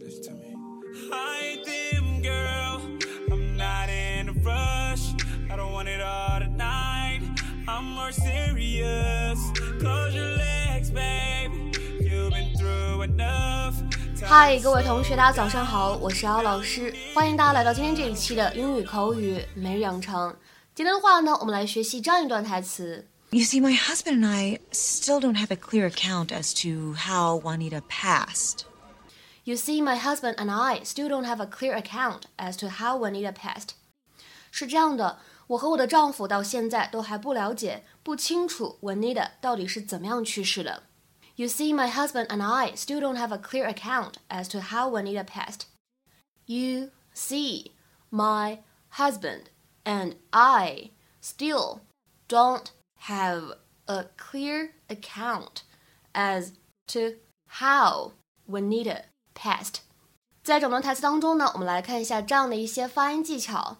Listen to me. I ain't them, girl. I'm not in a rush. I don't want it all tonight. I'm more serious. Close your legs, baby. You've been through enough. 嗨，各位同学，大家早上好，我是姚老师，欢迎大家来到今天这一期的英语口语每日养成。今天的话呢，我们来学习这样一段台词。 You see, my husband and I still don't have a clear account as to how Juanita passed. You see, my husband and I still don't have a clear account as to how Juanita passed. 是这样的，我和我的丈夫到现在都还不了解、不清楚 Juanita 到底是怎么样去世的。You see, my husband and I still don't have a clear account as to how Juanita passed. You see, my husband and I still don't have a clear account as to how Juanita Past，在整段台词当中呢，我们来看一下这样的一些发音技巧。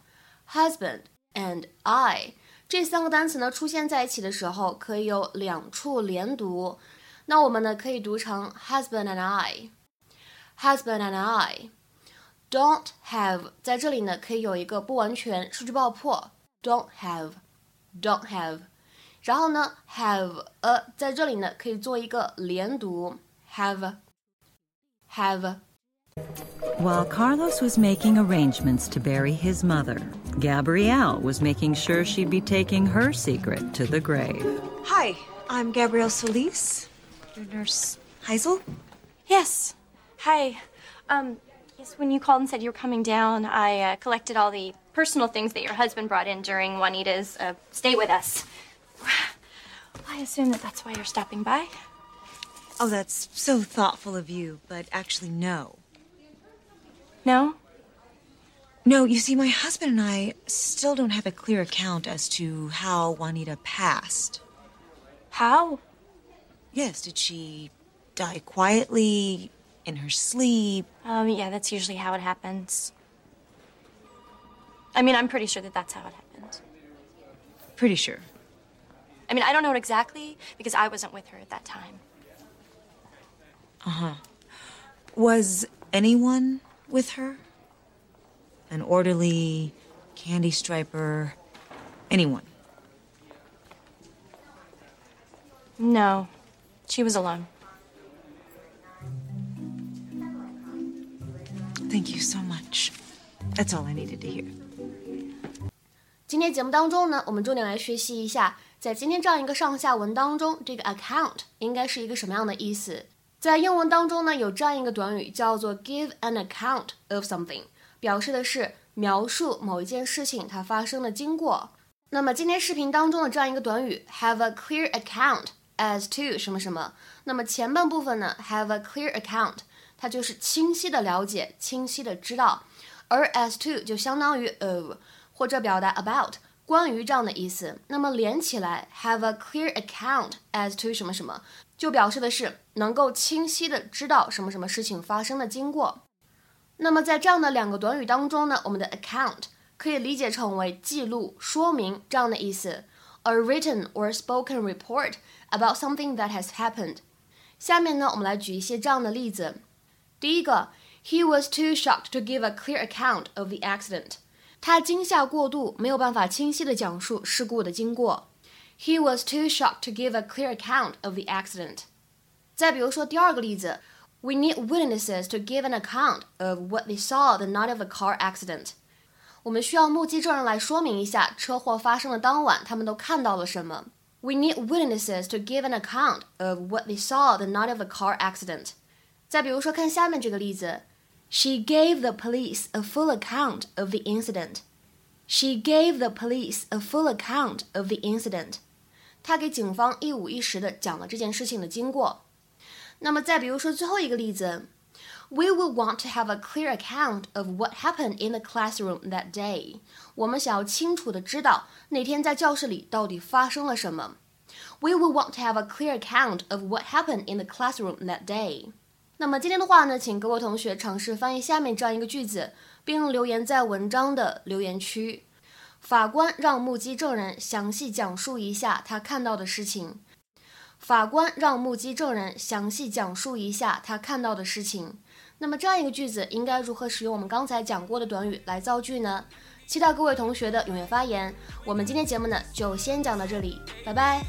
Husband and I 这三个单词呢出现在一起的时候，可以有两处连读。那我们呢可以读成 husband and I，husband and I。Don't have 在这里呢可以有一个不完全失去爆破，don't have，don't have。然后呢，have a 在这里呢可以做一个连读，have，have，have。While Carlos was making arrangements to bury his mother, Gabrielle was making sure she'd be taking her secret to the grave. Hi, I'm Gabrielle Solis, your nurse Heisel. Yes. Hi. Um, yes, when you called and said you were coming down, I uh, collected all the personal things that your husband brought in during Juanita's uh, stay with us. I assume that that's why you're stopping by. Oh, that's so thoughtful of you, but actually, no. No? No, you see, my husband and I still don't have a clear account as to how Juanita passed. How? Yes, did she die quietly, in her sleep? Um, yeah, that's usually how it happens. I mean, I'm pretty sure that that's how it happened. Pretty sure. I mean, I don't know it exactly because I wasn't with her at that time. Was anyone with her? An orderly, candy striper, anyone? No. She was alone. Thank you so much. That's all I needed to hear. 今天节目当中呢，我们重点来学习一下，在今天这样一个上下文当中，这个 account 应该是一个什么样的意思？ 在英文当中呢，有这样一个短语叫做 give an account of something，表示的是描述某一件事情它发生的经过。那么今天视频当中的这样一个短语 have a clear account as to 什么什么，那么前半部分呢 have a clear account，它就是清晰的了解、清晰的知道，而 as to 就相当于 of。或者表达 about 关于这样的意思，那么连起来 have a clear account as to 什么什么，就表示的是能够清晰的知道什么什么事情发生的经过。那么在这样的两个短语当中呢，我们的 account 可以理解成为记录、说明这样的意思，a written or spoken report about something that has happened。下面呢，我们来举一些这样的例子。第一个，He was too shocked to give a clear account of the accident。他惊吓过度，没有办法清晰地讲述事故的经过。He was too shocked to give a clear account of the accident。再比如说第二个例子，We need witnesses to give an account of what they saw the night of the car accident。我们需要目击证人来说明一下车祸发生的当晚他们都看到了什么。We need witnesses to give an account of what they saw the night of the car accident。再比如说，看下面这个例子。She gave the police a full account of the incident. She gave the police a full account of the incident. 她给警方一五一十的讲了这件事情的经过。那么再比如说最后一个例子，We will want to have a clear account of what happened in the classroom that day. 我们想要清楚的知道那天在教室里到底发生了什么。We will want to have a clear account of what happened in the classroom that day. 那么今天的话呢，请各位同学尝试翻译下面这样一个句子， 并留言在文章的留言区。法官让目击证人详细讲述一下他看到的事情。法官让目击证人详细讲述一下他看到的事情。那么这样一个句子应该如何使用我们刚才讲过的短语来造句呢？期待各位同学的踊跃发言。我们今天节目呢就先讲到这里，拜拜。